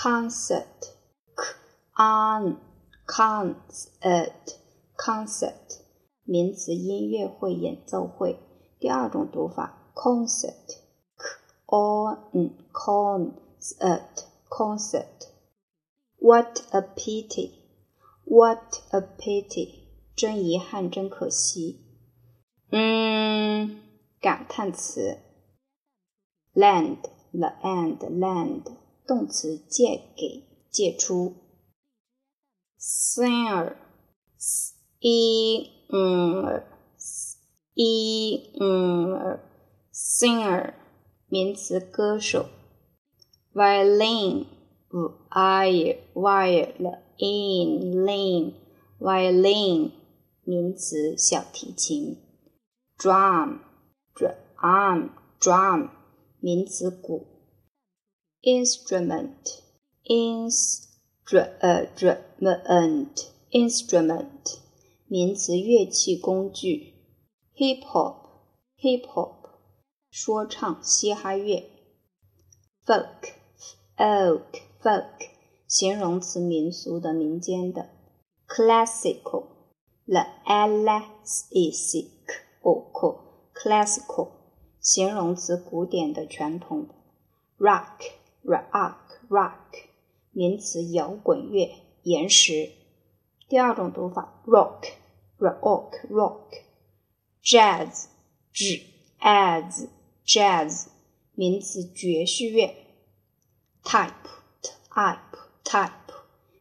concert，concert，concert，名词，音乐会、演奏会。第二种读法，concert，c-o-n-concert，concert。What a pity！What a pity！真遗憾，真可惜。嗯，感叹词。Land，the end，land， 动词，借给，借出。Singer，singer，singer，名词，歌手。Violin，violin，violin，名词，小提琴。Drum，drum，drum，名词，鼓。Instrument，instrument，instrument，名词，乐器、工具。Hip hop，hip hop，说唱、嘻哈乐。Folk，folk，folk，形容词，民俗的、民间的。Classical，the classical，classical，形容词，古典的、传统的。Rock rock 名词，摇滚乐、岩石。第二种读法，rock，rock，rock。Jazz，jazz，jazz，名词，爵士乐。Type，type，type，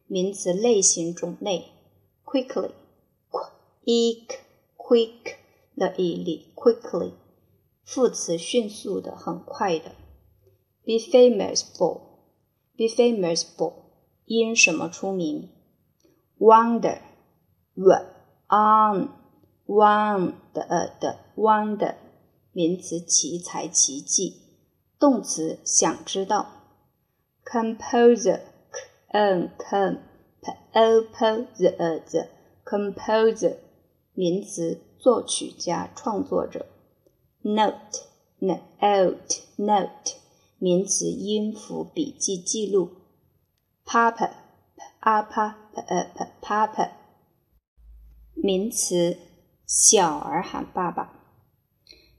名词，类型、种类。Quickly，quick，quick 的毅力。Quickly，副词，迅速的、很快的。Be famous for，be famous for，因什么出名？Wonder，on，one 的呃的 wonder，名词，奇才、奇迹。动词，想知道。Composer，n com p o p the the composer，名词，作曲家、创作者。Note，note note。 名词，音符、笔记、记录。Papa，papa，papa，名词，小儿喊爸爸。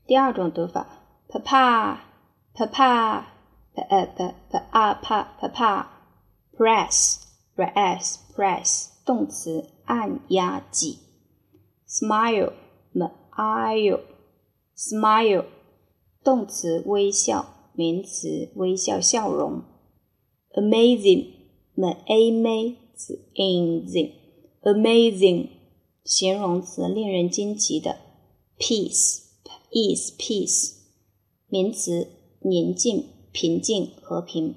第二种读法，papa，papa，papa，papa，press，press，press，动词，按压挤。Smile，smile，smile，动词，微笑。名词，微笑、笑容。Amazing，amazing，amazing，形容词，令人惊奇的。，peace，peace，peace，名词，宁静、平静、和平。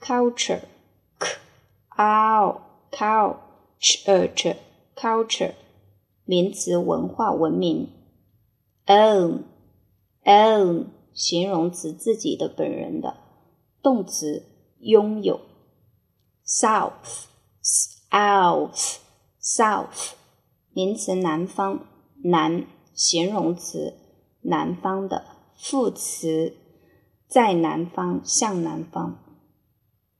Culture，c-u-l-t-u-r-e，culture，名词，文化、文明。Own，own。形容词自己的本人的，动词拥有。South，south，south，名词南方，南，形容词南方的，副词在南方，向南方。